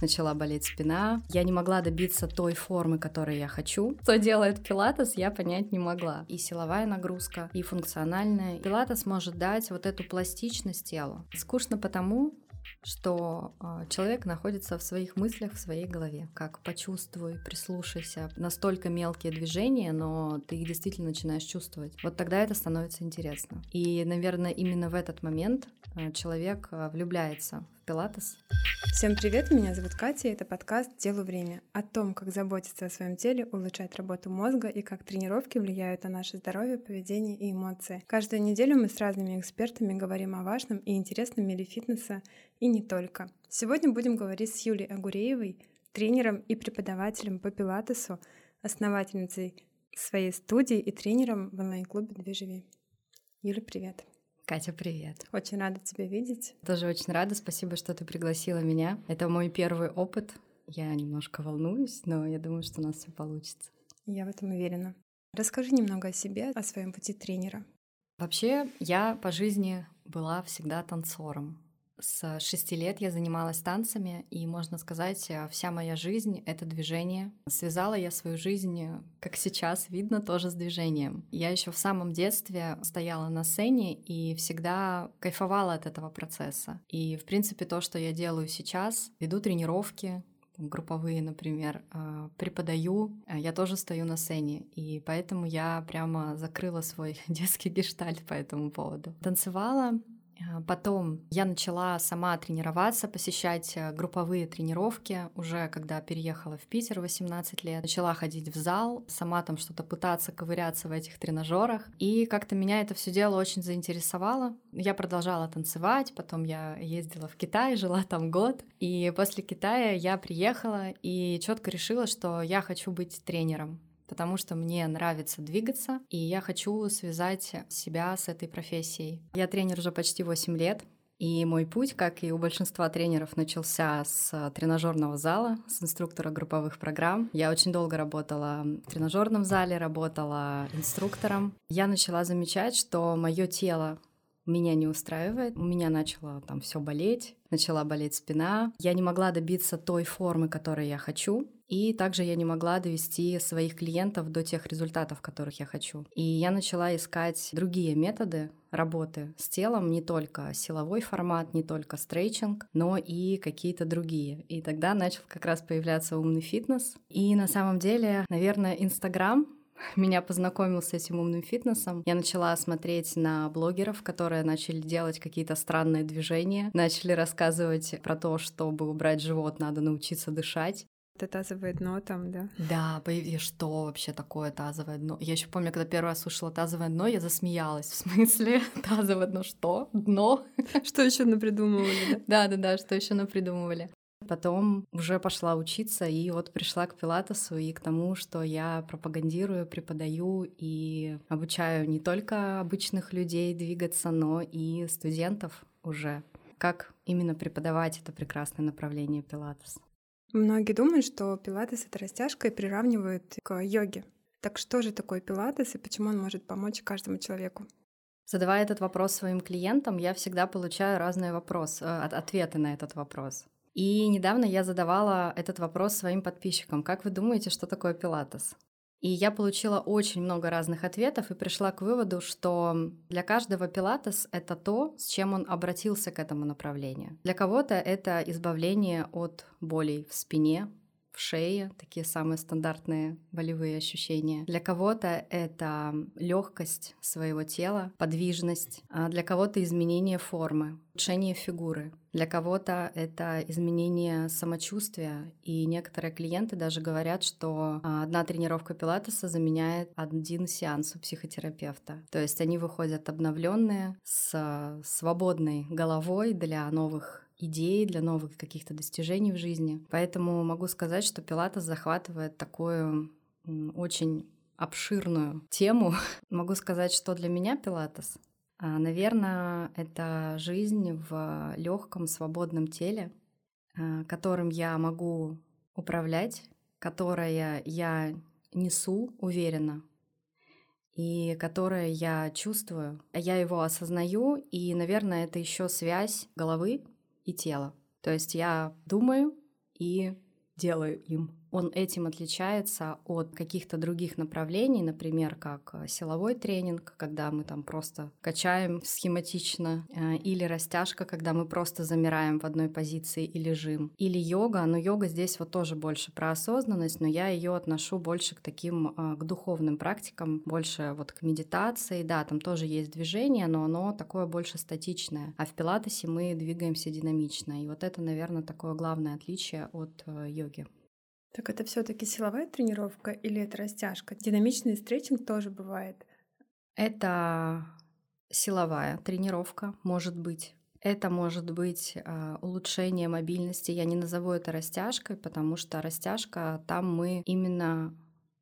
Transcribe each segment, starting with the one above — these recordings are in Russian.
начала болеть спина. Я не могла добиться той формы, которой я хочу. Что делает пилатес, я понять не могла. И силовая нагрузка, и функциональная. Пилатес может дать вот эту пластичность телу. Скучно потому, что э, человек находится в своих мыслях, в своей голове. Как почувствуй, прислушайся. Настолько мелкие движения, но ты их действительно начинаешь чувствовать. Вот тогда это становится интересно. И, наверное, именно в этот момент э, человек э, влюбляется Пилатес. Всем привет, меня зовут Катя, и это подкаст «Делу время» о том, как заботиться о своем теле, улучшать работу мозга и как тренировки влияют на наше здоровье, поведение и эмоции. Каждую неделю мы с разными экспертами говорим о важном и интересном мире фитнеса и не только. Сегодня будем говорить с Юлией Агуреевой, тренером и преподавателем по пилатесу, основательницей своей студии и тренером в онлайн-клубе «Две живи». Юля, привет! Катя, привет. Очень рада тебя видеть. Тоже очень рада. Спасибо, что ты пригласила меня. Это мой первый опыт. Я немножко волнуюсь, но я думаю, что у нас все получится. Я в этом уверена. Расскажи немного о себе, о своем пути тренера. Вообще, я по жизни была всегда танцором. С шести лет я занималась танцами, и, можно сказать, э, вся моя жизнь — это движение. Связала я свою жизнь, как сейчас видно, тоже с движением. Я еще в самом детстве стояла на сцене и всегда кайфовала от этого процесса. И, в принципе, то, что я делаю сейчас, веду тренировки, групповые, например, э, преподаю, я тоже стою на сцене, и поэтому я прямо закрыла свой детский гештальт по этому поводу. Танцевала а, потом я начала сама тренироваться, посещать э, групповые тренировки, уже когда переехала в Питер 18 лет. Начала ходить в зал, сама там что-то пытаться ковыряться в этих тренажерах. И как-то меня это все дело очень заинтересовало. Я продолжала танцевать, потом я ездила в Китай, жила там год. И после Китая я приехала и четко решила, что я хочу быть тренером потому что мне нравится двигаться, и я хочу связать себя с этой профессией. Я тренер уже почти 8 лет, и мой путь, как и у большинства тренеров, начался с тренажерного зала, с инструктора групповых программ. Я очень долго работала в тренажерном зале, работала инструктором. Я начала замечать, что мое тело меня не устраивает. У меня начало там все болеть, начала болеть спина. Я не могла добиться той формы, которой я хочу. И также я не могла довести своих клиентов до тех результатов, которых я хочу. И я начала искать другие методы работы с телом, не только силовой формат, не только стрейчинг, но и какие-то другие. И тогда начал как раз появляться умный фитнес. И на самом деле, наверное, Инстаграм меня познакомил с этим умным фитнесом. Я начала смотреть на блогеров, которые начали делать какие-то странные движения, начали рассказывать про то, чтобы убрать живот, надо научиться дышать. Это тазовое дно там, да? Да, и что вообще такое тазовое дно? Я еще помню, когда первый раз слушала тазовое дно, я засмеялась. В смысле, тазовое дно что? Дно? Что еще напридумывали, да? Да, да, да, что еще напридумывали. Потом уже пошла учиться и вот пришла к пилатесу и к тому, что я пропагандирую, преподаю и обучаю не только обычных людей двигаться, но и студентов уже. Как именно преподавать это прекрасное направление пилатес? Многие думают, что пилатес — это растяжка и приравнивают к йоге. Так что же такое пилатес и почему он может помочь каждому человеку? Задавая этот вопрос своим клиентам, я всегда получаю разные вопросы, э, ответы на этот вопрос. И недавно я задавала этот вопрос своим подписчикам. Как вы думаете, что такое пилатес? И я получила очень много разных ответов и пришла к выводу, что для каждого пилатес — это то, с чем он обратился к этому направлению. Для кого-то это избавление от болей в спине, в шее, такие самые стандартные болевые ощущения. Для кого-то это легкость своего тела, подвижность, а для кого-то изменение формы, улучшение фигуры. Для кого-то это изменение самочувствия, и некоторые клиенты даже говорят, что а, одна тренировка пилатеса заменяет один сеанс у психотерапевта. То есть они выходят обновленные, с свободной головой для новых идей, для новых каких-то достижений в жизни. Поэтому могу сказать, что Пилатес захватывает такую очень обширную тему. Могу сказать, что для меня Пилатес, а, наверное, это жизнь в легком, свободном теле, а, которым я могу управлять, которое я несу уверенно и которое я чувствую. Я его осознаю, и, наверное, это еще связь головы и тела. То есть я думаю и делаю им. Он этим отличается от каких-то других направлений, например, как э, силовой тренинг, когда мы там просто качаем схематично, э, или растяжка, когда мы просто замираем в одной позиции и лежим, или йога. Но йога здесь вот тоже больше про осознанность, но я ее отношу больше к таким, э, к духовным практикам, больше вот к медитации. Да, там тоже есть движение, но оно такое больше статичное. А в пилатесе мы двигаемся динамично. И вот это, наверное, такое главное отличие от йоги. Так это все-таки силовая тренировка или это растяжка? Динамичный стретчинг тоже бывает. Это силовая тренировка, может быть. Это может быть э, улучшение мобильности. Я не назову это растяжкой, потому что растяжка там мы именно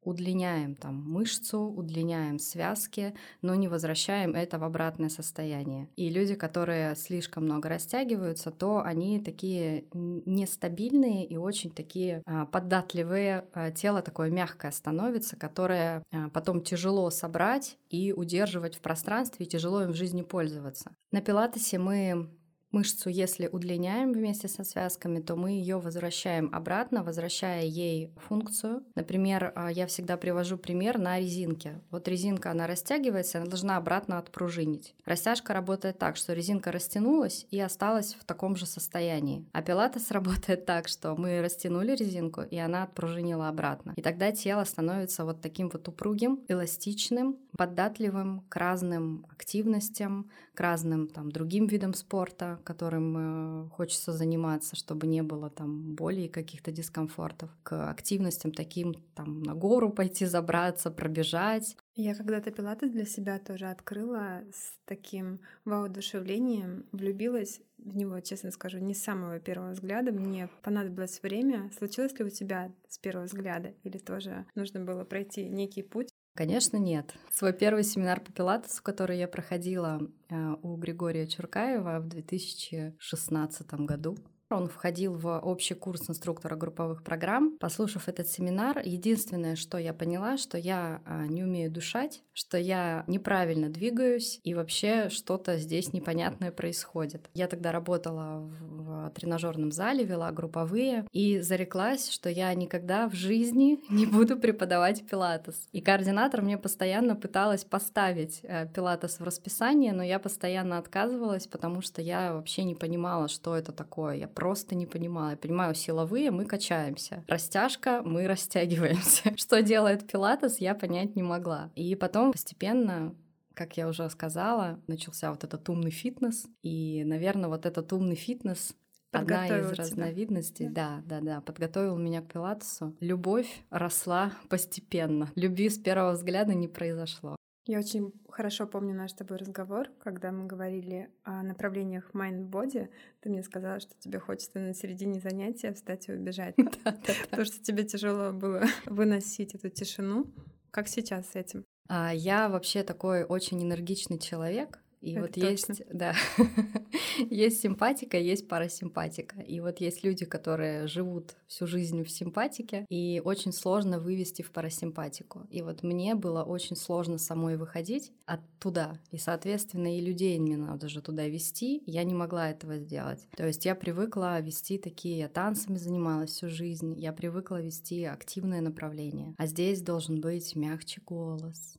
удлиняем там мышцу, удлиняем связки, но не возвращаем это в обратное состояние. И люди, которые слишком много растягиваются, то они такие нестабильные и очень такие а, податливые. А, тело такое мягкое становится, которое а, потом тяжело собрать и удерживать в пространстве, и тяжело им в жизни пользоваться. На пилатесе мы мышцу, если удлиняем вместе со связками, то мы ее возвращаем обратно, возвращая ей функцию. Например, а, я всегда привожу пример на резинке. Вот резинка, она растягивается, она должна обратно отпружинить. Растяжка работает так, что резинка растянулась и осталась в таком же состоянии. А пилатес работает так, что мы растянули резинку, и она отпружинила обратно. И тогда тело становится вот таким вот упругим, эластичным, податливым к разным активностям, к разным там другим видам спорта, которым э, хочется заниматься, чтобы не было там боли и каких-то дискомфортов, к активностям таким, там на гору пойти забраться, пробежать. Я когда-то пилатес для себя тоже открыла с таким воодушевлением, влюбилась в него, честно скажу, не с самого первого взгляда. Мне понадобилось время. Случилось ли у тебя с первого взгляда? Или тоже нужно было пройти некий путь? Конечно, нет. Свой первый семинар по пилатесу, который я проходила э, у Григория Чуркаева в 2016 году, он входил в общий курс инструктора групповых программ. Послушав этот семинар, единственное, что я поняла, что я а, не умею душать, что я неправильно двигаюсь и вообще что-то здесь непонятное происходит. Я тогда работала в тренажерном зале, вела групповые и зареклась, что я никогда в жизни не буду преподавать пилатес. И координатор мне постоянно пыталась поставить э, пилатес в расписание, но я постоянно отказывалась, потому что я вообще не понимала, что это такое. Я просто не понимала. Я понимаю, силовые мы качаемся, растяжка мы растягиваемся. Что делает пилатес, я понять не могла. И потом постепенно как я уже сказала, начался вот этот умный фитнес. И, наверное, вот этот умный фитнес Одна из разновидностей, да. да, да, да, подготовил меня к пилатесу. Любовь росла постепенно. Любви с первого взгляда не произошло. Я очень хорошо помню наш с тобой разговор, когда мы говорили о направлениях mind-body. Ты мне сказала, что тебе хочется на середине занятия встать и убежать. Потому что тебе тяжело было выносить эту тишину. Как сейчас с этим? А, я вообще такой очень энергичный человек, и Это вот точно. есть, да, есть симпатика, есть парасимпатика. И вот есть люди, которые живут всю жизнь в симпатике, и очень сложно вывести в парасимпатику. И вот мне было очень сложно самой выходить оттуда. И, соответственно, и людей мне надо же туда вести. Я не могла этого сделать. То есть я привыкла вести такие, я танцами занималась всю жизнь, я привыкла вести активное направление. А здесь должен быть мягче голос,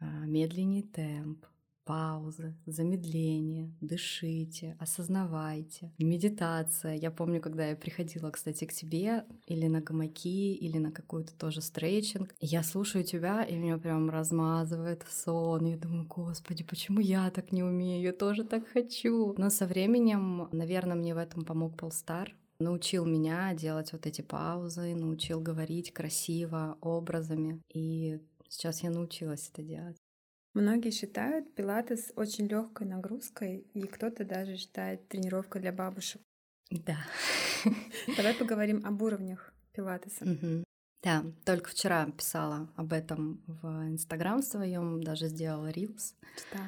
а, медленнее темп, паузы, замедление, дышите, осознавайте. Медитация. Я помню, когда я приходила, кстати, к тебе или на гамаки, или на какой-то тоже стрейчинг, я слушаю тебя, и меня прям размазывает в сон. Я думаю, господи, почему я так не умею? Я тоже так хочу. Но со временем, наверное, мне в этом помог Полстар, научил меня делать вот эти паузы, научил говорить красиво, образами. И сейчас я научилась это делать. Многие считают пилатес очень легкой нагрузкой, и кто-то даже считает тренировкой для бабушек. Да. Давай поговорим об уровнях пилатеса. Угу. Да, только вчера писала об этом в Инстаграм своем, даже сделала рилс. Да.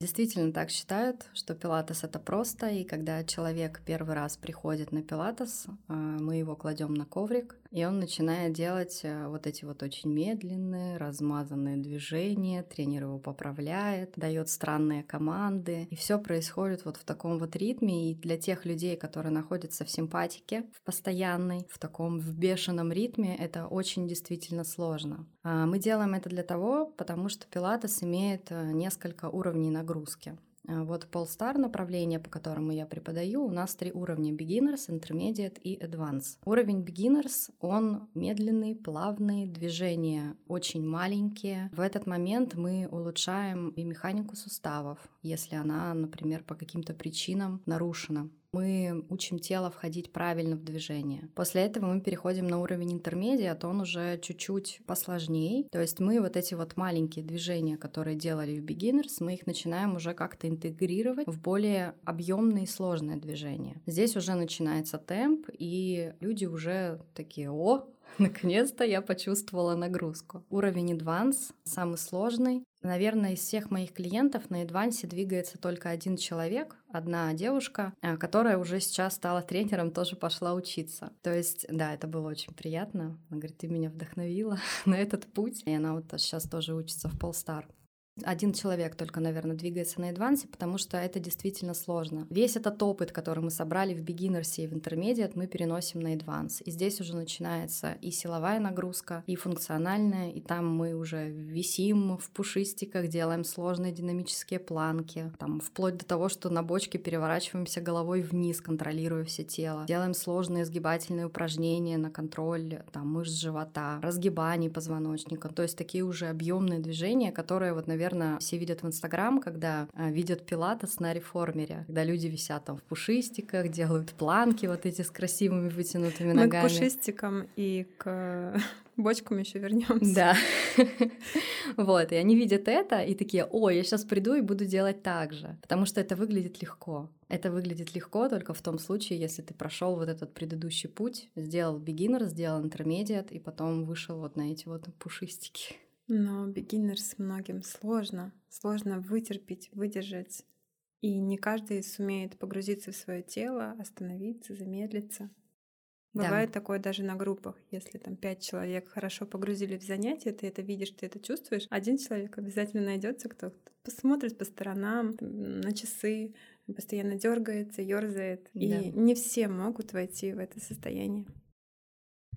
Действительно так считают, что пилатес это просто, и когда человек первый раз приходит на пилатес, а, мы его кладем на коврик, и он начинает делать э, вот эти вот очень медленные, размазанные движения, тренер его поправляет, дает странные команды, и все происходит вот в таком вот ритме, и для тех людей, которые находятся в симпатике, в постоянной, в таком в бешеном ритме, это очень действительно сложно. А, мы делаем это для того, потому что пилатес имеет э, несколько уровней нагрузки. А, вот Polestar направление, по которому я преподаю, у нас три уровня Beginners, Intermediate и Advanced. Уровень Beginners, он медленный, плавный, движения очень маленькие. В этот момент мы улучшаем и механику суставов, если она, например, по каким-то причинам нарушена мы учим тело входить правильно в движение. После этого мы переходим на уровень интермедиат, он уже чуть-чуть посложнее. То есть мы вот эти вот маленькие движения, которые делали в beginners, мы их начинаем уже как-то интегрировать в более объемные и сложные движения. Здесь уже начинается темп, и люди уже такие, о, Наконец-то я почувствовала нагрузку. Уровень Advance самый сложный. Наверное, из всех моих клиентов на Advance двигается только один человек, одна девушка, э, которая уже сейчас стала тренером, тоже пошла учиться. То есть, да, это было очень приятно. Она говорит, ты меня вдохновила на этот путь. И она вот сейчас тоже учится в Polestar. Один человек только, наверное, двигается на адвансе, потому что это действительно сложно. Весь этот опыт, который мы собрали в beginners и в intermediate, мы переносим на адванс. И здесь уже начинается и силовая нагрузка, и функциональная, и там мы уже висим в пушистиках, делаем сложные динамические планки, там вплоть до того, что на бочке переворачиваемся головой вниз, контролируя все тело. Делаем сложные сгибательные упражнения на контроль там, мышц живота, разгибаний позвоночника. То есть такие уже объемные движения, которые вот, наверное, наверное, все видят в Инстаграм, когда а, видят пилатес на реформере, когда люди висят там в пушистиках, делают планки вот эти с красивыми вытянутыми ногами. Мы к пушистикам и к бочкам еще вернемся. Да. вот, и они видят это и такие, о, я сейчас приду и буду делать так же, потому что это выглядит легко. Это выглядит легко только в том случае, если ты прошел вот этот предыдущий путь, сделал beginner, сделал intermediate и потом вышел вот на эти вот пушистики. Но beginners многим сложно. Сложно вытерпеть, выдержать. И не каждый сумеет погрузиться в свое тело, остановиться, замедлиться. Бывает да. такое даже на группах, если там пять человек хорошо погрузили в занятие, ты это видишь, ты это чувствуешь, один человек обязательно найдется, кто посмотрит по сторонам, на часы, постоянно дергается, ерзает. Да. И не все могут войти в это состояние.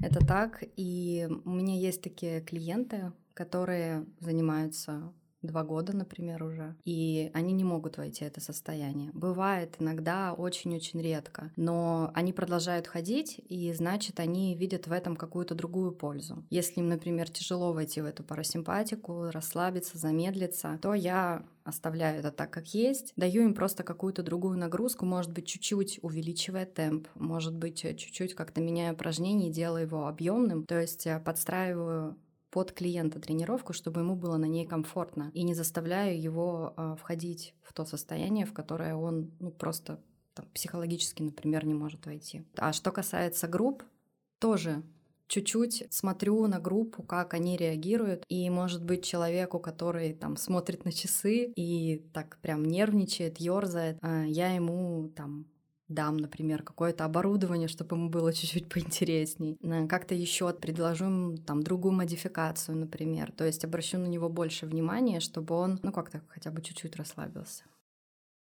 Это так, и у меня есть такие клиенты, которые занимаются два года, например, уже, и они не могут войти в это состояние. Бывает иногда очень-очень редко, но они продолжают ходить, и значит, они видят в этом какую-то другую пользу. Если им, например, тяжело войти в эту парасимпатику, расслабиться, замедлиться, то я оставляю это так, как есть, даю им просто какую-то другую нагрузку, может быть, чуть-чуть увеличивая темп, может быть, чуть-чуть как-то меняя упражнение, делая его объемным, то есть э, подстраиваю под клиента тренировку, чтобы ему было на ней комфортно, и не заставляю его э, входить в то состояние, в которое он ну, просто там, психологически, например, не может войти. А что касается групп, тоже чуть-чуть смотрю на группу, как они реагируют, и, может быть, человеку, который там смотрит на часы и так прям нервничает, ерзает, а, я ему там дам, например, какое-то оборудование, чтобы ему было чуть-чуть поинтересней. Как-то еще предложу ему там другую модификацию, например. То есть обращу на него больше внимания, чтобы он, ну как-то хотя бы чуть-чуть расслабился.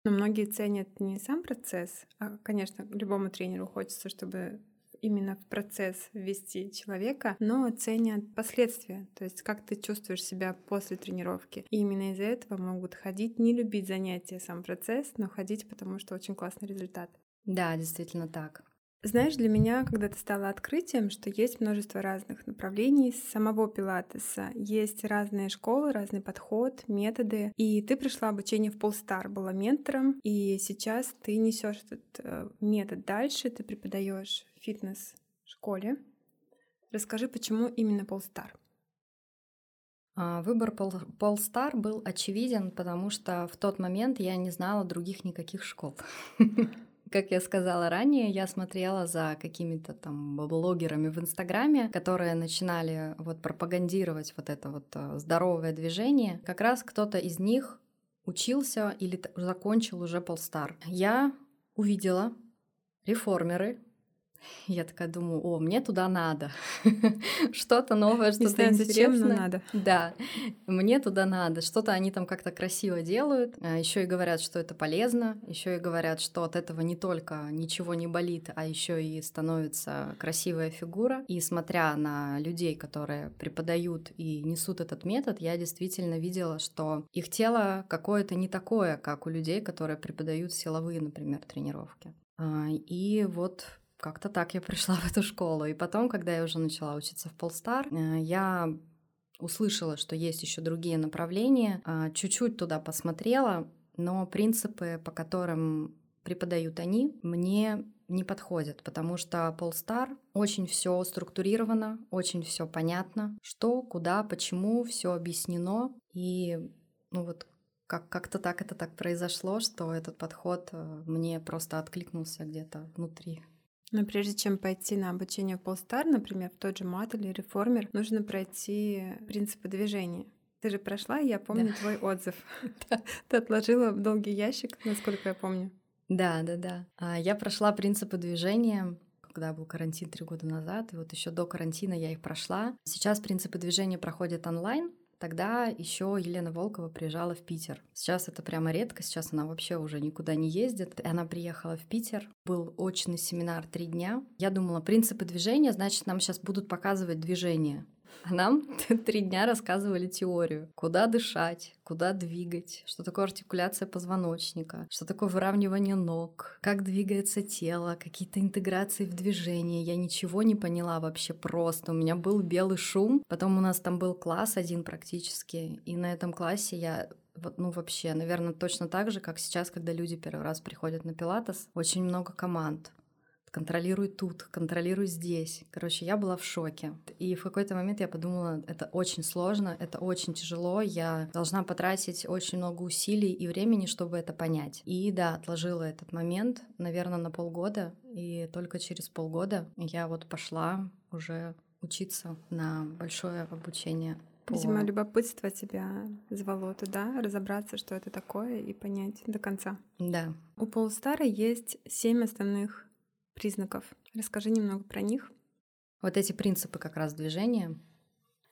Но многие ценят не сам процесс, а, конечно, любому тренеру хочется, чтобы именно в процесс ввести человека, но ценят последствия, то есть как ты чувствуешь себя после тренировки. И именно из-за этого могут ходить, не любить занятия, сам процесс, но ходить, потому что очень классный результат. Да, действительно так. Знаешь, для меня когда-то стало открытием, что есть множество разных направлений самого пилатеса. Есть разные школы, разный подход, методы. И ты пришла обучение в Полстар, была ментором, и сейчас ты несешь этот э, метод дальше, ты преподаешь фитнес-школе. Расскажи, почему именно Полстар? А, выбор Полстар был очевиден, потому что в тот момент я не знала других никаких школ. Как я сказала ранее, я смотрела за какими-то там блогерами в Инстаграме, которые начинали вот пропагандировать вот это вот э, здоровое движение. Как раз кто-то из них учился или закончил уже полстар. Я увидела реформеры, я такая думаю, о, мне туда надо. что-то новое, что-то интересное. зачем, надо. Да, мне туда надо. Что-то они там как-то красиво делают. А еще и говорят, что это полезно. Еще и говорят, что от этого не только ничего не болит, а еще и становится красивая фигура. И смотря на людей, которые преподают и несут этот метод, я действительно видела, что их тело какое-то не такое, как у людей, которые преподают силовые, например, тренировки. А, и вот как-то так я пришла в эту школу. И потом, когда я уже начала учиться в Полстар, э, я услышала, что есть еще другие направления, а, чуть-чуть туда посмотрела, но принципы, по которым преподают они, мне не подходят, потому что Полстар очень все структурировано, очень все понятно, что, куда, почему, все объяснено. И ну вот как- как-то так это так произошло, что этот подход э, мне просто откликнулся где-то внутри. Но прежде чем пойти на обучение в Полстар, например, в тот же мат или реформер, нужно пройти принципы движения. Ты же прошла, я помню да. твой отзыв. Ты отложила в долгий ящик, насколько я помню. Да, да, да. А, я прошла принципы движения когда был карантин три года назад, и вот еще до карантина я их прошла. Сейчас принципы движения проходят онлайн, Тогда еще Елена Волкова приезжала в Питер. Сейчас это прямо редко, сейчас она вообще уже никуда не ездит. Она приехала в Питер, был очный семинар три дня. Я думала, принципы движения, значит, нам сейчас будут показывать движение. А нам три дня рассказывали теорию. Куда дышать, куда двигать, что такое артикуляция позвоночника, что такое выравнивание ног, как двигается тело, какие-то интеграции в движение. Я ничего не поняла вообще просто. У меня был белый шум. Потом у нас там был класс один практически. И на этом классе я ну вообще, наверное, точно так же, как сейчас, когда люди первый раз приходят на пилатес, очень много команд контролируй тут, контролируй здесь. Короче, я была в шоке. И в какой-то момент я подумала, это очень сложно, это очень тяжело, я должна потратить очень много усилий и времени, чтобы это понять. И да, отложила этот момент, наверное, на полгода, и только через полгода я вот пошла уже учиться на большое обучение по... Видимо, любопытство тебя звало туда, разобраться, что это такое, и понять до конца. Да. У Полстара есть семь основных признаков. Расскажи немного про них. Вот эти принципы как раз движения.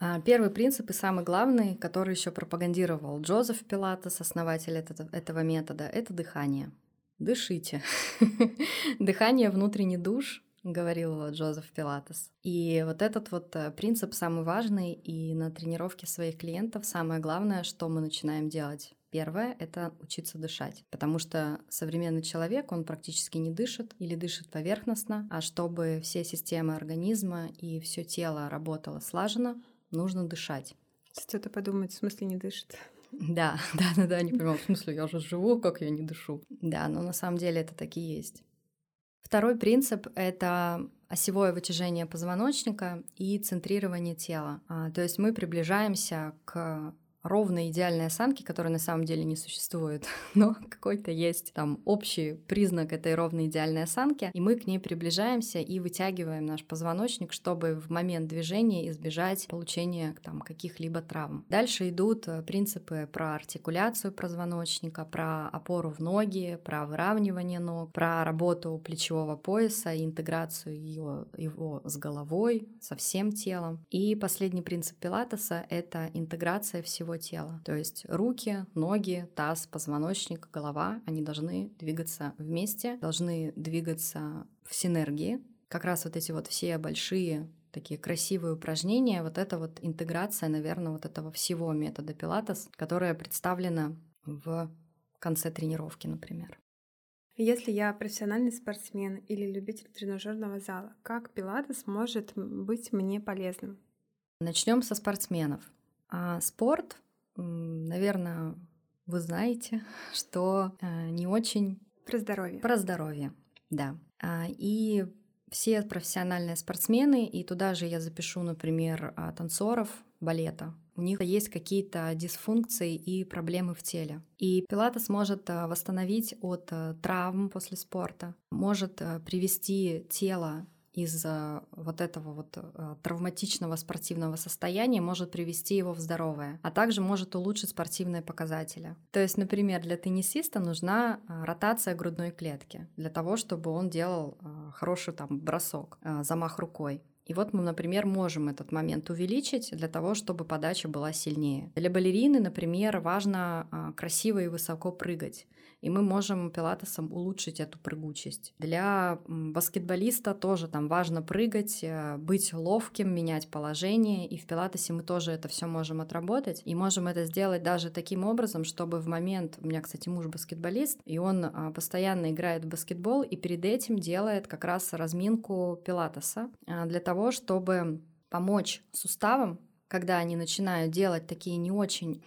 А, первый принцип и самый главный, который еще пропагандировал Джозеф Пилатес, основатель этого, метода, это дыхание. Дышите. Дыхание внутренний душ, говорил Джозеф Пилатес. И вот этот вот э, принцип самый важный, и на тренировке своих клиентов самое главное, что мы начинаем делать Первое — это учиться дышать, потому что современный человек, он практически не дышит или дышит поверхностно, а чтобы все системы организма и все тело работало слаженно, нужно дышать. Кто-то подумает, в смысле не дышит. Да, да, да, да, не понимаю, в смысле, я уже живу, как я не дышу. Да, но на самом деле это так и есть. Второй принцип — это осевое вытяжение позвоночника и центрирование тела. А, то есть мы приближаемся к ровной идеальной осанки, которая на самом деле не существует, но какой-то есть там общий признак этой ровной идеальной осанки, и мы к ней приближаемся и вытягиваем наш позвоночник, чтобы в момент движения избежать получения там каких-либо травм. Дальше идут э, принципы про артикуляцию позвоночника, про опору в ноги, про выравнивание ног, про работу плечевого пояса и интеграцию ее, его с головой, со всем телом. И последний принцип пилатеса — это интеграция всего всего тела. То есть руки, ноги, таз, позвоночник, голова, они должны двигаться вместе, должны двигаться в синергии. Как раз вот эти вот все большие такие красивые упражнения, вот это вот интеграция, наверное, вот этого всего метода пилатес, которая представлена в конце тренировки, например. Если я профессиональный спортсмен или любитель тренажерного зала, как пилатес может быть мне полезным? Начнем со спортсменов. А спорт, наверное, вы знаете, что э, не очень... Про здоровье. Про здоровье, да. А, и все профессиональные спортсмены, и туда же я запишу, например, а, танцоров балета, у них есть какие-то дисфункции и проблемы в теле. И пилатес может э, восстановить от э, травм после спорта, может привести тело из вот этого вот э, травматичного спортивного состояния может привести его в здоровое, а также может улучшить спортивные показатели. То есть, например, для теннисиста нужна э, ротация грудной клетки для того, чтобы он делал э, хороший там бросок, замах рукой. И вот мы, например, можем этот момент увеличить для того, чтобы подача была сильнее. Для балерины, например, важно красиво и высоко прыгать и мы можем пилатесом улучшить эту прыгучесть. Для баскетболиста тоже там важно прыгать, э, быть ловким, менять положение, и в пилатесе мы тоже это все можем отработать, и можем это сделать даже таким образом, чтобы в момент, у меня, кстати, муж баскетболист, и он а, постоянно играет в баскетбол, и перед этим делает как раз разминку пилатеса а, для того, чтобы помочь суставам когда они начинают делать такие не очень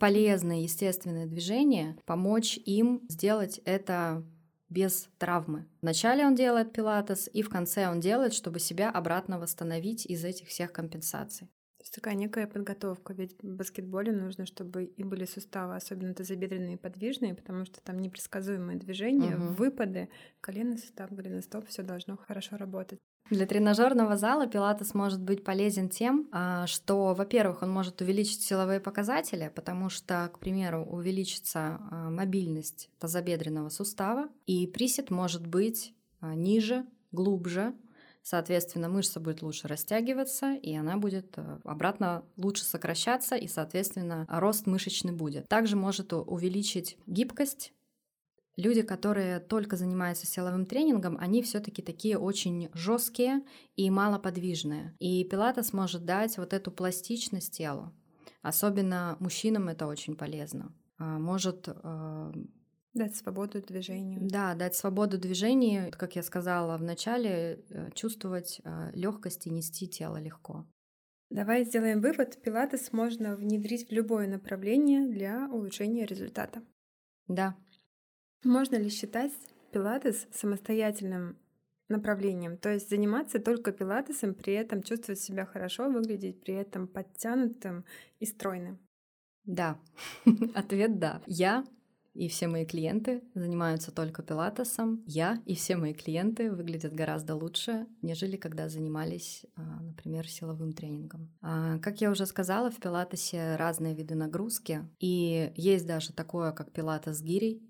полезные, естественные движения, помочь им сделать это без травмы. Вначале он делает пилатес, и в конце он делает, чтобы себя обратно восстановить из этих всех компенсаций. То есть такая некая подготовка, ведь в баскетболе нужно, чтобы и были суставы, особенно тазобедренные подвижные, потому что там непредсказуемые движения, угу. выпады, колено сустав, голеностоп, все должно хорошо работать. Для тренажерного зала пилатес может быть полезен тем, а, что, во-первых, он может увеличить силовые показатели, потому что, к примеру, увеличится а, мобильность тазобедренного сустава, и присед может быть а, ниже, глубже, Соответственно, мышца будет лучше растягиваться, и она будет обратно лучше сокращаться, и, соответственно, рост мышечный будет. Также может увеличить гибкость люди, которые только занимаются силовым тренингом, они все-таки такие очень жесткие и малоподвижные. И пилатес может дать вот эту пластичность телу. Особенно мужчинам это очень полезно. А, может а, Дать свободу движению. Да, дать свободу движению, как я сказала в начале, э, чувствовать а, легкость и нести тело легко. Давай сделаем вывод. Пилатес можно внедрить в любое направление для улучшения результата. Да, можно ли считать пилатес самостоятельным направлением, то есть заниматься только пилатесом, при этом чувствовать себя хорошо, выглядеть при этом подтянутым и стройным? Да, ответ да. Я и все мои клиенты занимаются только пилатесом. Я и все мои клиенты выглядят гораздо лучше, нежели когда занимались, а, например, силовым тренингом. А, как я уже сказала, в пилатесе разные виды нагрузки, и есть даже такое, как пилатес гирей,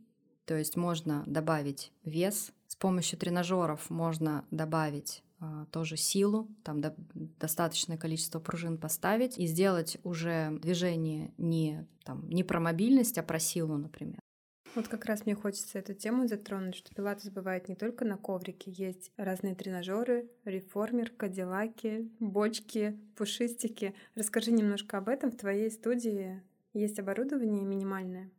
то есть можно добавить вес. С помощью тренажеров можно добавить а, тоже силу, там до, достаточное количество пружин поставить и сделать уже движение не, там, не про мобильность, а про силу, например. Вот как раз мне хочется эту тему затронуть, что пилатес бывает не только на коврике, есть разные тренажеры, реформер, кадиллаки, бочки, пушистики. Расскажи немножко об этом. В твоей студии есть оборудование минимальное?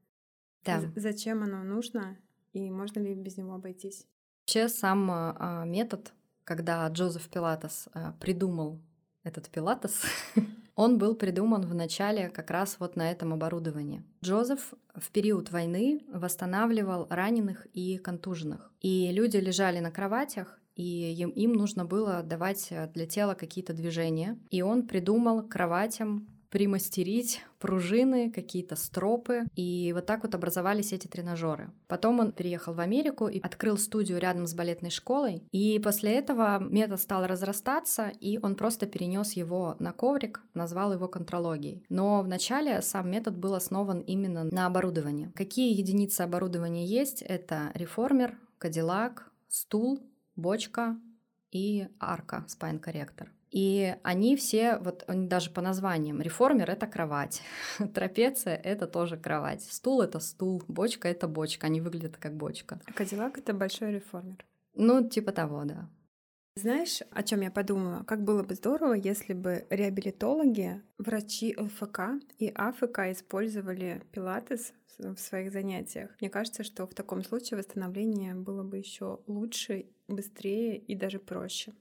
Да. Зачем оно нужно и можно ли без него обойтись? Вообще сам а, метод, когда Джозеф Пилатес а, придумал этот пилатес, он был придуман в начале как раз вот на этом оборудовании. Джозеф в период войны восстанавливал раненых и контуженных. И люди лежали на кроватях, и им, им нужно было давать для тела какие-то движения. И он придумал кроватям примастерить пружины, какие-то стропы. И вот так вот образовались эти тренажеры. Потом он переехал в Америку и открыл студию рядом с балетной школой. И после этого метод стал разрастаться, и он просто перенес его на коврик, назвал его контрологией. Но вначале сам метод был основан именно на оборудовании. Какие единицы оборудования есть? Это реформер, кадиллак, стул, бочка и арка, спайн-корректор. И они все, вот они даже по названиям, реформер — это кровать, трапеция — это тоже кровать, стул — это стул, бочка — это бочка, они выглядят как бочка. А Кадиллак — это большой реформер. Ну, типа того, да. Знаешь, о чем я подумала? Как было бы здорово, если бы реабилитологи, врачи ЛФК и АФК использовали пилатес в своих занятиях. Мне кажется, что в таком случае восстановление было бы еще лучше, быстрее и даже проще.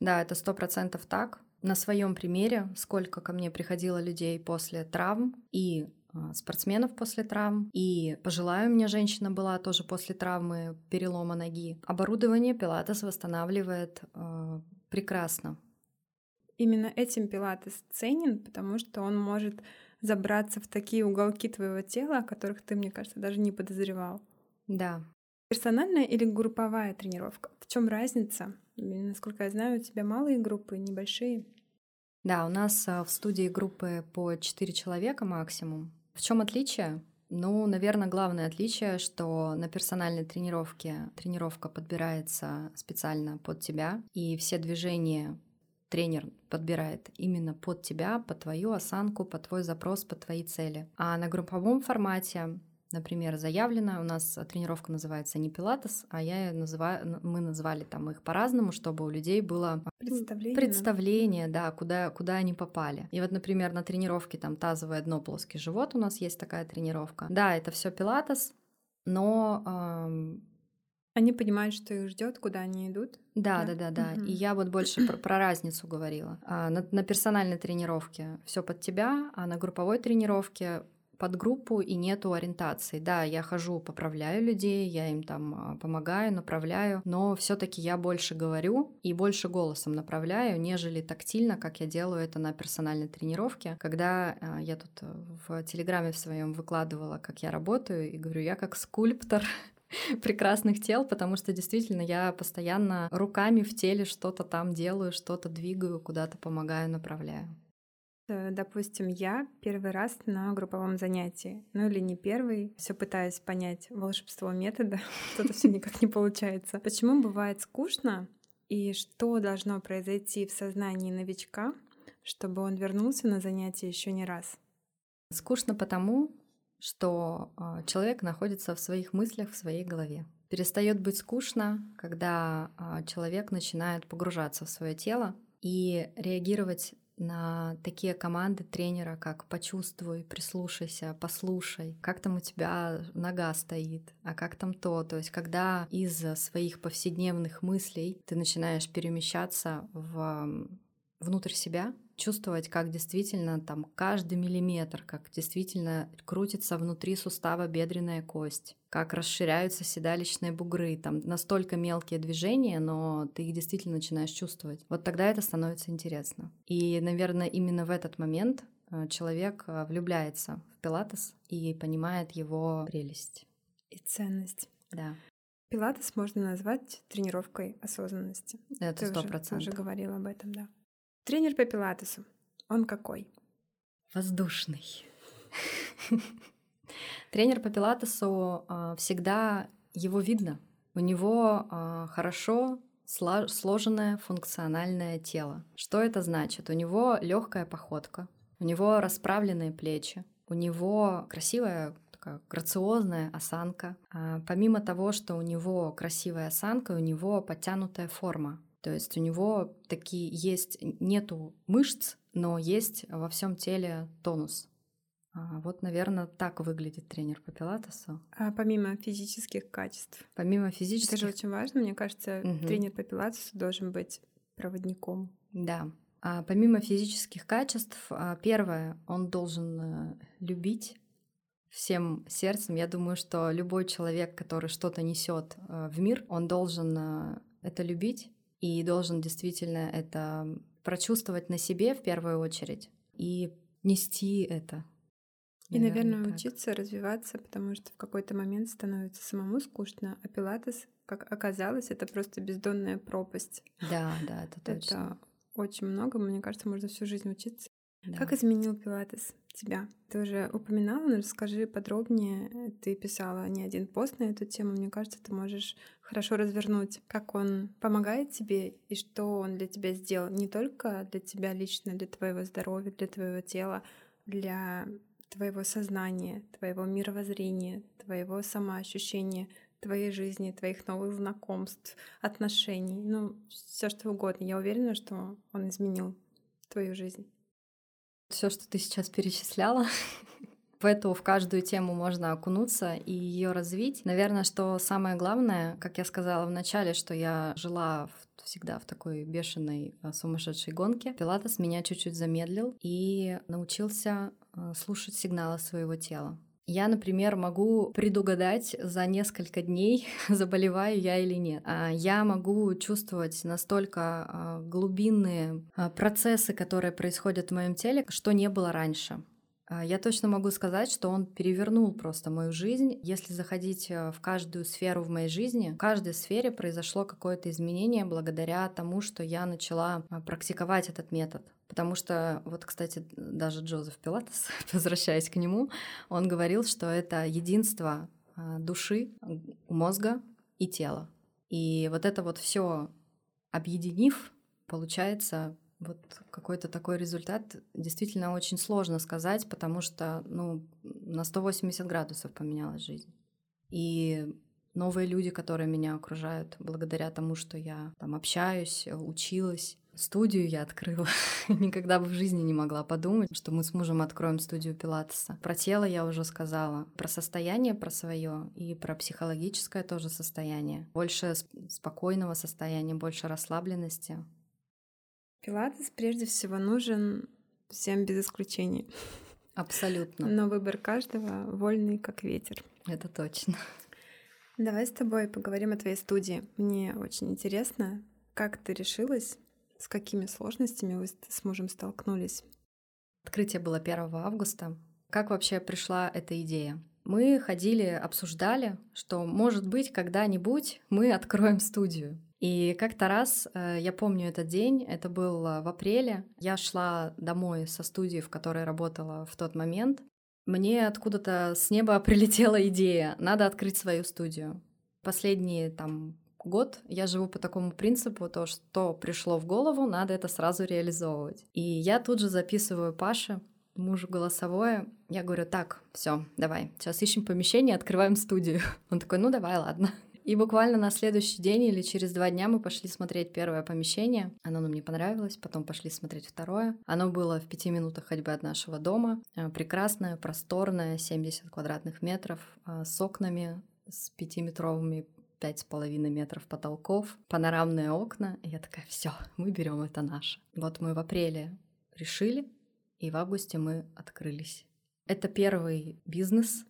Да, это сто процентов так. На своем примере, сколько ко мне приходило людей после травм и а, спортсменов после травм. И пожилая у меня женщина была тоже после травмы перелома ноги. Оборудование пилатес восстанавливает э, прекрасно. Именно этим пилатес ценен, потому что он может забраться в такие уголки твоего тела, о которых ты, мне кажется, даже не подозревал. Да. Персональная или групповая тренировка? В чем разница? Насколько я знаю, у тебя малые группы, небольшие. Да, у нас а, в студии группы по 4 человека максимум. В чем отличие? Ну, наверное, главное отличие, что на персональной тренировке тренировка подбирается специально под тебя, и все движения тренер подбирает именно под тебя, под твою осанку, под твой запрос, под твои цели. А на групповом формате например, заявлено, у нас тренировка называется не пилатес, а я называю, мы назвали там их по-разному, чтобы у людей было представление, представление да, куда, куда они попали. И вот, например, на тренировке там тазовое дно, плоский живот у нас есть такая тренировка. Да, это все пилатес, но эм, они понимают, что их ждет, куда они идут. Да, да, да, да. Угу. И я вот больше про, про разницу говорила. А, на, на персональной тренировке все под тебя, а на групповой тренировке под группу и нету ориентации. Да, я хожу, поправляю людей, я им там а, помогаю, направляю, но все-таки я больше говорю и больше голосом направляю, нежели тактильно, как я делаю это на персональной тренировке. Когда а, я тут в Телеграме в своем выкладывала, как я работаю, и говорю, я как скульптор прекрасных тел, потому что действительно я постоянно руками в теле что-то там делаю, что-то двигаю, куда-то помогаю, направляю. Э, допустим, я первый раз на групповом занятии, ну или не первый, все пытаюсь понять волшебство метода, что-то все никак не получается. Почему бывает скучно и что должно произойти в сознании новичка, чтобы он вернулся на занятие еще не раз? Скучно потому, что а, человек находится в своих мыслях, в своей голове. Перестает быть скучно, когда а, человек начинает погружаться в свое тело и реагировать на такие команды тренера, как почувствуй, прислушайся, послушай, как там у тебя нога стоит, а как там то. То есть, когда из своих повседневных мыслей ты начинаешь перемещаться в внутрь себя, чувствовать, как действительно там каждый миллиметр, как действительно крутится внутри сустава бедренная кость, как расширяются седалищные бугры, там настолько мелкие движения, но ты их действительно начинаешь чувствовать. Вот тогда это становится интересно. И, наверное, именно в этот момент э, человек э, влюбляется в пилатес и понимает его прелесть. И ценность. Да. Пилатес можно назвать тренировкой осознанности. Это сто процентов. Уже говорила об этом, да. Тренер по пилатесу. Он какой? Воздушный. Тренер по пилатесу а, всегда его видно. У него а, хорошо сложенное функциональное тело. Что это значит? У него легкая походка, у него расправленные плечи, у него красивая такая грациозная осанка. А помимо того, что у него красивая осанка, у него подтянутая форма. То есть у него такие есть, нету мышц, но есть во всем теле тонус. А вот, наверное, так выглядит тренер по пилатесу. А помимо физических качеств? Помимо физических... Это же очень важно. Мне кажется, угу. тренер по пилатесу должен быть проводником. Да. А помимо физических качеств, а, первое, он должен э, любить всем сердцем. Я думаю, что любой человек, который что-то несет э, в мир, он должен э, это любить и должен действительно это прочувствовать на себе в первую очередь и нести это. И, наверное, наверное учиться развиваться, потому что в какой-то момент становится самому скучно, а пилатес, как оказалось, это просто бездонная пропасть. Да, да, это точно. Это очень много, мне кажется, можно всю жизнь учиться. Да. Как изменил пилатес тебя? Ты уже упоминала, но расскажи подробнее. Ты писала не один пост на эту тему. Мне кажется, ты можешь хорошо развернуть, как он помогает тебе и что он для тебя сделал. Не только для тебя лично, для твоего здоровья, для твоего тела, для твоего сознания, твоего мировоззрения, твоего самоощущения, твоей жизни, твоих новых знакомств, отношений, ну, все что угодно. Я уверена, что он изменил твою жизнь. Все, что ты сейчас перечисляла, в эту, в каждую тему можно окунуться и ее развить. Наверное, что самое главное, как я сказала в начале, что я жила в, всегда в такой бешеной, а, сумасшедшей гонке. Пилатес меня чуть-чуть замедлил и научился а, слушать сигналы своего тела. Я, например, могу предугадать за несколько дней, заболеваю я или нет. А я могу чувствовать настолько глубинные процессы, которые происходят в моем теле, что не было раньше. А, я точно могу сказать, что он перевернул просто мою жизнь. Если заходить э, в каждую сферу в моей жизни, в каждой сфере произошло какое-то изменение благодаря тому, что я начала а, практиковать этот метод. Потому что, вот, кстати, даже Джозеф Пилатес, возвращаясь к нему, он говорил, что это единство а, души, мозга и тела. И вот это вот все объединив, получается вот какой-то такой результат действительно очень сложно сказать, потому что ну, на 180 градусов поменялась жизнь. И новые люди, которые меня окружают, благодаря тому, что я там общаюсь, училась, Студию я открыла. Никогда бы в жизни не могла подумать, что мы с мужем откроем студию Пилатеса. Про тело я уже сказала. Про состояние, про свое и про психологическое тоже состояние. Больше спокойного состояния, больше расслабленности. Пилатес прежде всего нужен всем без исключения. Абсолютно. Но выбор каждого вольный, как ветер. Это точно. Давай с тобой поговорим о твоей студии. Мне очень интересно, как ты решилась, с какими сложностями вы с мужем столкнулись? Открытие было 1 августа. Как вообще пришла эта идея? Мы ходили, обсуждали, что, может быть, когда-нибудь мы откроем студию. И как-то раз, э, я помню этот день, это был э, в апреле, я шла домой со студии, в которой работала в тот момент. Мне откуда-то с неба прилетела идея, надо открыть свою студию. Последние там год я живу по такому принципу, то, что пришло в голову, надо это сразу реализовывать. И я тут же записываю Паше, мужу голосовое. Я говорю, так, все, давай, сейчас ищем помещение, открываем студию. Он такой, ну давай, ладно. И буквально на следующий день или через два дня мы пошли смотреть первое помещение. Оно нам не понравилось, потом пошли смотреть второе. Оно было в пяти минутах ходьбы от нашего дома. Э, прекрасное, просторное, 70 квадратных метров, э, с окнами, с пятиметровыми пять с половиной метров потолков, панорамные окна. И я такая, все, мы берем это наше. Вот мы в апреле решили, и в августе мы открылись. Это первый бизнес,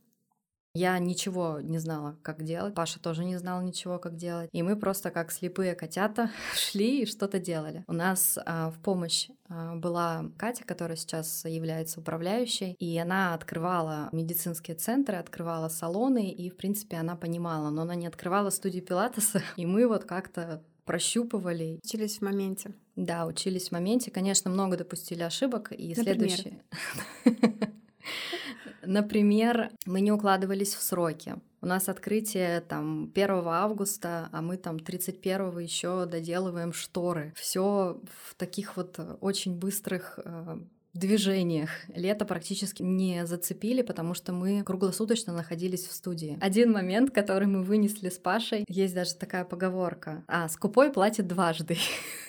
я ничего не знала, как делать. Паша тоже не знал ничего, как делать. И мы просто как слепые котята шли и что-то делали. У нас а, в помощь а, была Катя, которая сейчас является управляющей, и она открывала медицинские центры, открывала салоны, и, в принципе, она понимала, но она не открывала студию пилатеса, и мы вот как-то прощупывали. Учились в моменте. Да, учились в моменте. Конечно, много допустили ошибок, и Например? следующие... Например, мы не укладывались в сроки. У нас открытие там 1 августа, а мы там 31 еще доделываем шторы. Все в таких вот очень быстрых э, движениях. Лето практически не зацепили, потому что мы круглосуточно находились в студии. Один момент, который мы вынесли с Пашей, есть даже такая поговорка. А, скупой платит дважды.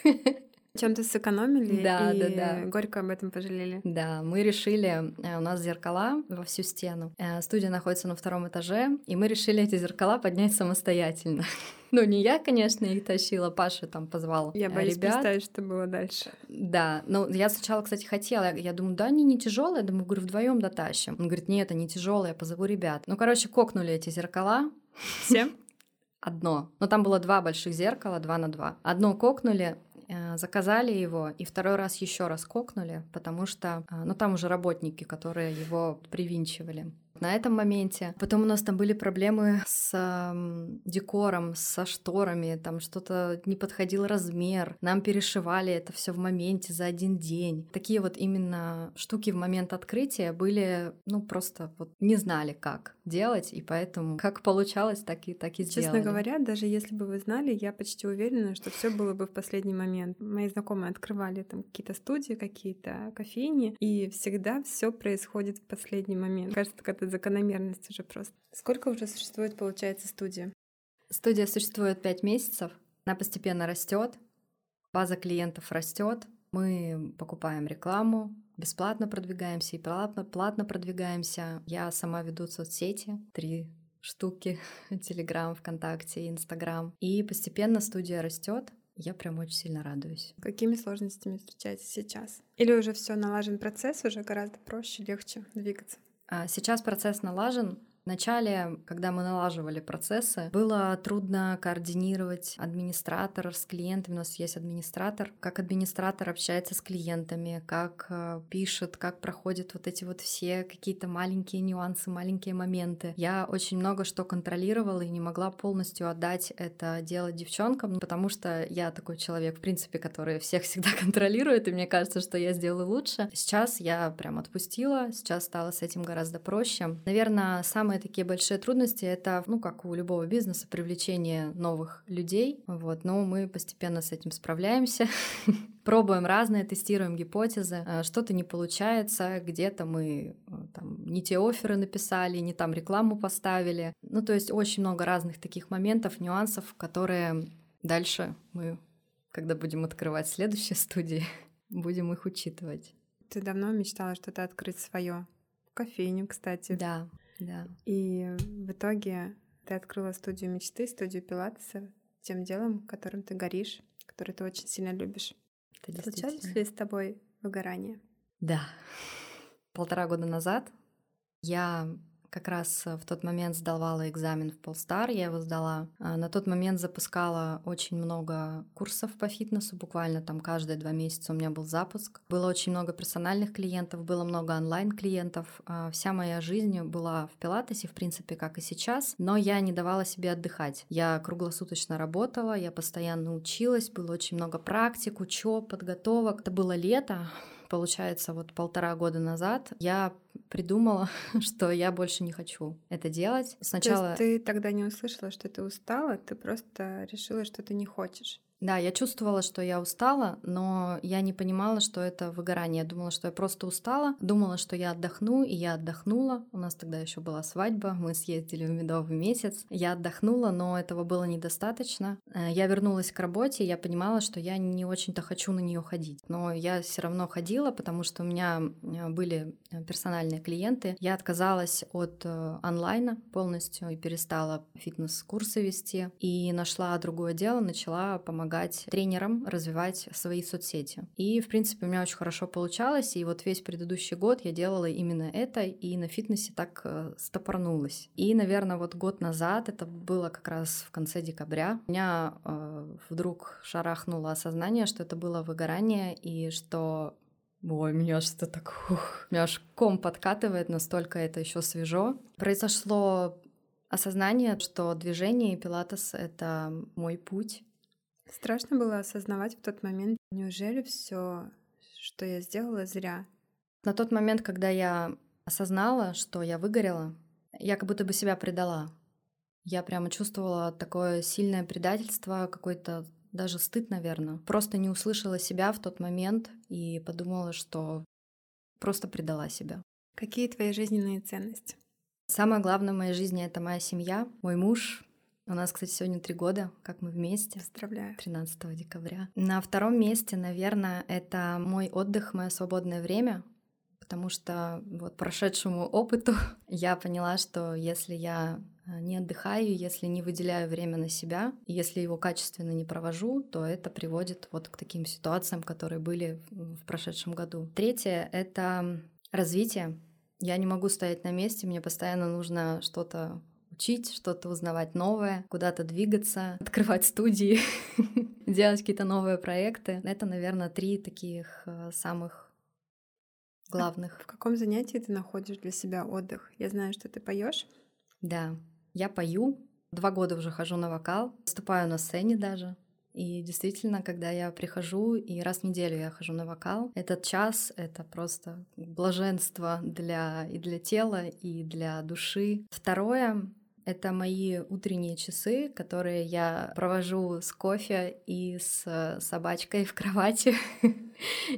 Чем-то сэкономили да, и да, да. горько об этом пожалели. Да, мы решили, э, у нас зеркала во всю стену. Э, студия находится на втором этаже, и мы решили эти зеркала поднять самостоятельно. Ну, не я, конечно, их тащила, Паша там позвал Я э, боюсь ребят. представить, что было дальше. Да, ну я сначала, кстати, хотела, я думаю, да, они не тяжелые, я думаю, говорю, вдвоем дотащим. Он говорит, нет, они тяжелые, я позову ребят. Ну, короче, кокнули эти зеркала. Все? Одно. Но там было два больших зеркала, два на два. Одно кокнули, заказали его и второй раз еще раз кокнули, потому что, э, ну, там уже работники, которые его привинчивали на этом моменте. Потом у нас там были проблемы с э, декором, со шторами, там что-то не подходил размер. Нам перешивали это все в моменте за один день. Такие вот именно штуки в момент открытия были, ну, просто вот не знали, как делать, и поэтому как получалось, так и, так и сделали. Честно говоря, даже если бы вы знали, я почти уверена, что все было бы в последний момент. Мои знакомые открывали там какие-то студии, какие-то кофейни, и всегда все происходит в последний момент. Кажется, когда это закономерность уже просто. Сколько уже существует, получается, студия? Студия существует пять месяцев. Она постепенно растет, база клиентов растет. Мы покупаем рекламу, бесплатно продвигаемся и платно, платно продвигаемся. Я сама веду соцсети, три штуки, Телеграм, ВКонтакте, Инстаграм. И постепенно студия растет. Я прям очень сильно радуюсь. Какими сложностями встречаетесь сейчас? Или уже все налажен процесс, уже гораздо проще, легче двигаться? А сейчас процесс налажен, Вначале, когда мы налаживали процессы, было трудно координировать администратора с клиентами. У нас есть администратор. Как администратор общается с клиентами, как э, пишет, как проходят вот эти вот все какие-то маленькие нюансы, маленькие моменты. Я очень много что контролировала и не могла полностью отдать это дело девчонкам, потому что я такой человек, в принципе, который всех всегда контролирует, и мне кажется, что я сделаю лучше. Сейчас я прям отпустила, сейчас стало с этим гораздо проще. Наверное, самое самые такие большие трудности — это, ну, как у любого бизнеса, привлечение новых людей, вот, но мы постепенно с этим справляемся. Пробуем разные, тестируем гипотезы, э, что-то не получается, где-то мы э, там, не те оферы написали, не там рекламу поставили. Ну, то есть очень много разных таких моментов, нюансов, которые дальше мы, когда будем открывать следующие студии, будем их учитывать. Ты давно мечтала что-то открыть свое? Кофейню, кстати. Да. Да. И в итоге ты открыла студию мечты, студию пилатеса, тем делом, которым ты горишь, который ты очень сильно любишь. Это Случались ли с тобой выгорание? Да. Полтора года назад я как раз э, в тот момент сдавала экзамен в Полстар, я его сдала. А, на тот момент запускала очень много курсов по фитнесу, буквально там каждые два месяца у меня был запуск. Было очень много персональных клиентов, было много онлайн-клиентов. А, вся моя жизнь была в пилатесе, в принципе, как и сейчас, но я не давала себе отдыхать. Я круглосуточно работала, я постоянно училась, было очень много практик, учеб, подготовок. Это было лето, получается, вот полтора года назад я придумала, что я больше не хочу это делать. Сначала... То есть ты тогда не услышала, что ты устала, ты просто решила, что ты не хочешь. Да, я чувствовала, что я устала, но я не понимала, что это выгорание. Я думала, что я просто устала, думала, что я отдохну, и я отдохнула. У нас тогда еще была свадьба, мы съездили в медовый месяц. Я отдохнула, но этого было недостаточно. Э, я вернулась к работе, я понимала, что я не очень-то хочу на нее ходить. Но я все равно ходила, потому что у меня э, были э, персональные клиенты. Я отказалась от онлайна полностью и перестала фитнес-курсы вести. И нашла другое дело, начала помогать помогать тренерам развивать свои соцсети. И, в принципе, у меня очень хорошо получалось, и вот весь предыдущий год я делала именно это, и на фитнесе так э, стопорнулась. И, наверное, вот год назад, это было как раз в конце декабря, у меня э, вдруг шарахнуло осознание, что это было выгорание, и что Ой, меня что-то так... Ух, меня аж ком подкатывает, настолько это еще свежо. Произошло осознание, что движение и пилатес — это мой путь, Страшно было осознавать в тот момент, неужели все, что я сделала, зря. На тот момент, когда я осознала, что я выгорела, я как будто бы себя предала. Я прямо чувствовала такое сильное предательство, какой-то даже стыд, наверное. Просто не услышала себя в тот момент и подумала, что просто предала себя. Какие твои жизненные ценности? Самое главное в моей жизни — это моя семья, мой муж, у нас, кстати, сегодня три года, как мы вместе. Поздравляю. 13 декабря. На втором месте, наверное, это мой отдых, мое свободное время, потому что вот прошедшему опыту я поняла, что если я э, не отдыхаю, если не выделяю время на себя, если его качественно не провожу, то это приводит вот к таким ситуациям, которые были в прошедшем году. Третье — это развитие. Я не могу стоять на месте, мне постоянно нужно что-то учить, что-то узнавать новое, куда-то двигаться, открывать студии, делать какие-то новые проекты. Это, наверное, три таких э, самых главных. А в каком занятии ты находишь для себя отдых? Я знаю, что ты поешь. Да, я пою. Два года уже хожу на вокал, выступаю на сцене даже. И действительно, когда я прихожу, и раз в неделю я хожу на вокал, этот час — это просто блаженство для, и для тела, и для души. Второе это мои утренние часы, которые я провожу с кофе и с собачкой в кровати.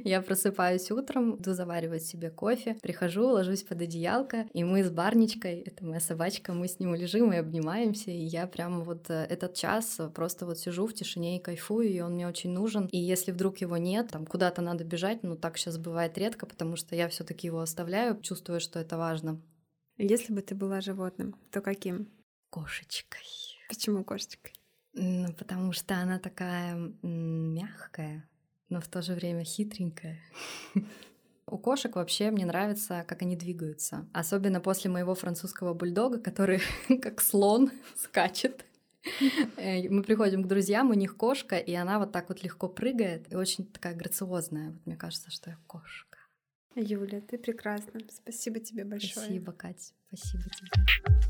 Я просыпаюсь утром, иду заваривать себе кофе, прихожу, ложусь под одеялко, и мы с Барничкой, это моя собачка, мы с ним лежим и обнимаемся, и я прям вот э, этот час просто вот сижу в тишине и кайфую, и он мне очень нужен. И если вдруг его нет, там куда-то надо бежать, ну так сейчас бывает редко, потому что я все таки его оставляю, чувствую, что это важно. Если бы ты была животным, то каким? Кошечкой. Почему кошечкой? Ну, потому что она такая мягкая, но в то же время хитренькая. У кошек вообще мне нравится, как они двигаются. Особенно после моего французского бульдога, который как слон скачет. Э, мы приходим к друзьям, у них кошка, и она вот так вот легко прыгает, и очень такая грациозная. Вот мне кажется, что я кошка. Юля, ты прекрасна. Спасибо тебе большое. Спасибо, Катя. Спасибо тебе.